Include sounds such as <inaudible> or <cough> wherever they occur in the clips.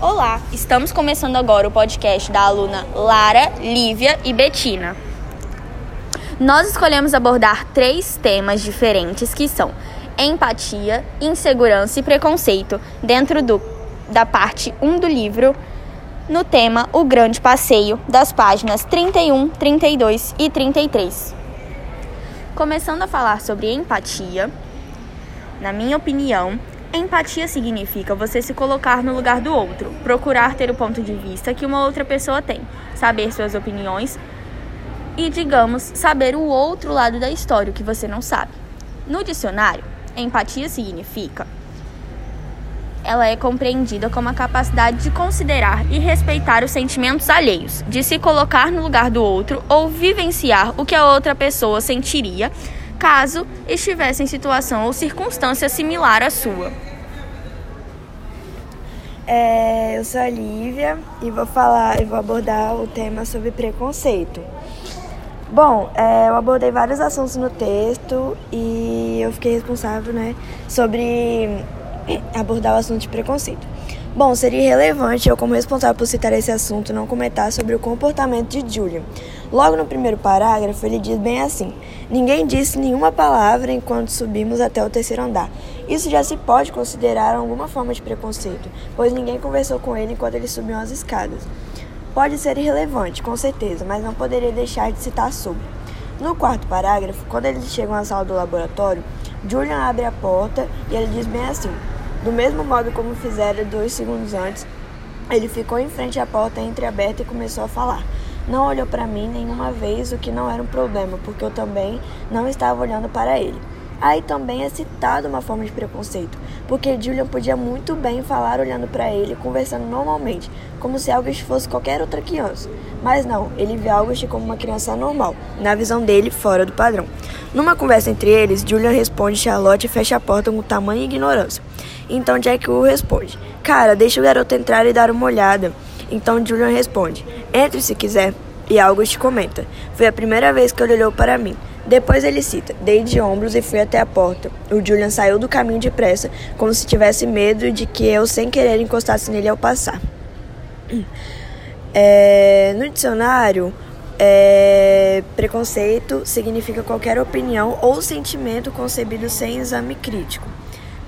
Olá, estamos começando agora o podcast da aluna Lara, Lívia e Betina. Nós escolhemos abordar três temas diferentes que são empatia, insegurança e preconceito dentro do, da parte 1 do livro no tema O Grande Passeio, das páginas 31, 32 e 33. Começando a falar sobre empatia, na minha opinião, Empatia significa você se colocar no lugar do outro, procurar ter o ponto de vista que uma outra pessoa tem, saber suas opiniões e, digamos, saber o outro lado da história, o que você não sabe. No dicionário, empatia significa ela é compreendida como a capacidade de considerar e respeitar os sentimentos alheios, de se colocar no lugar do outro ou vivenciar o que a outra pessoa sentiria caso estivesse em situação ou circunstância similar à sua. É, eu sou a Lívia e vou falar, e vou abordar o tema sobre preconceito. Bom, é, eu abordei vários assuntos no texto e eu fiquei responsável, né, sobre abordar o assunto de preconceito. Bom, seria irrelevante eu, como responsável por citar esse assunto, não comentar sobre o comportamento de Julian. Logo no primeiro parágrafo, ele diz bem assim: Ninguém disse nenhuma palavra enquanto subimos até o terceiro andar. Isso já se pode considerar alguma forma de preconceito, pois ninguém conversou com ele enquanto eles subiam as escadas. Pode ser irrelevante, com certeza, mas não poderia deixar de citar sobre. No quarto parágrafo, quando eles chegam à sala do laboratório, Julian abre a porta e ele diz bem assim: do mesmo modo como fizera dois segundos antes, ele ficou em frente à porta entreaberta e começou a falar. Não olhou para mim nenhuma vez, o que não era um problema, porque eu também não estava olhando para ele. Aí também é citado uma forma de preconceito, porque Julian podia muito bem falar olhando para ele, conversando normalmente, como se August fosse qualquer outra criança. Mas não, ele vê August como uma criança normal, na visão dele, fora do padrão. Numa conversa entre eles, Julian responde Charlotte e fecha a porta com tamanha ignorância. Então Jack Wu responde: Cara, deixa o garoto entrar e dar uma olhada. Então Julian responde: Entre se quiser. E August comenta: Foi a primeira vez que ele olhou para mim. Depois ele cita: Dei de ombros e fui até a porta. O Julian saiu do caminho depressa, como se tivesse medo de que eu, sem querer, encostasse nele ao passar. <clears throat> É, no dicionário, é, preconceito significa qualquer opinião ou sentimento concebido sem exame crítico.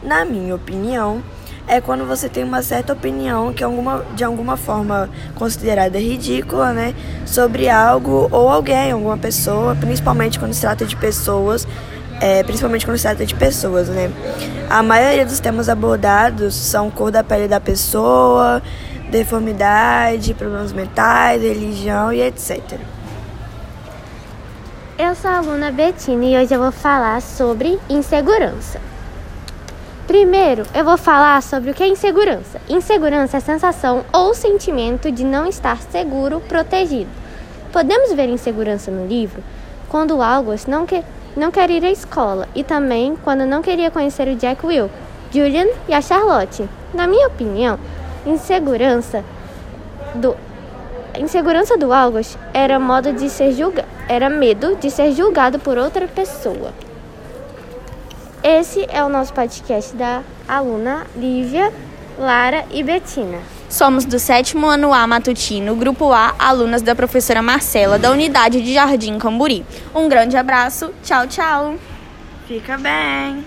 Na minha opinião, é quando você tem uma certa opinião que alguma, de alguma forma considerada ridícula, né, sobre algo ou alguém, alguma pessoa, principalmente quando se trata de pessoas, é, principalmente quando se trata de pessoas, né. A maioria dos temas abordados são cor da pele da pessoa, deformidade, problemas mentais, religião e etc. Eu sou a aluna Betina e hoje eu vou falar sobre insegurança. Primeiro, eu vou falar sobre o que é insegurança. Insegurança é sensação ou sentimento de não estar seguro, protegido. Podemos ver insegurança no livro quando August não, que, não quer ir à escola e também quando não queria conhecer o Jack Will, Julian e a Charlotte. Na minha opinião, insegurança do insegurança do August era modo de ser julgado, era medo de ser julgado por outra pessoa. Esse é o nosso podcast da aluna Lívia, Lara e Betina. Somos do sétimo ano A matutino, grupo A, alunas da professora Marcela, da unidade de Jardim Camburi. Um grande abraço, tchau, tchau. Fica bem.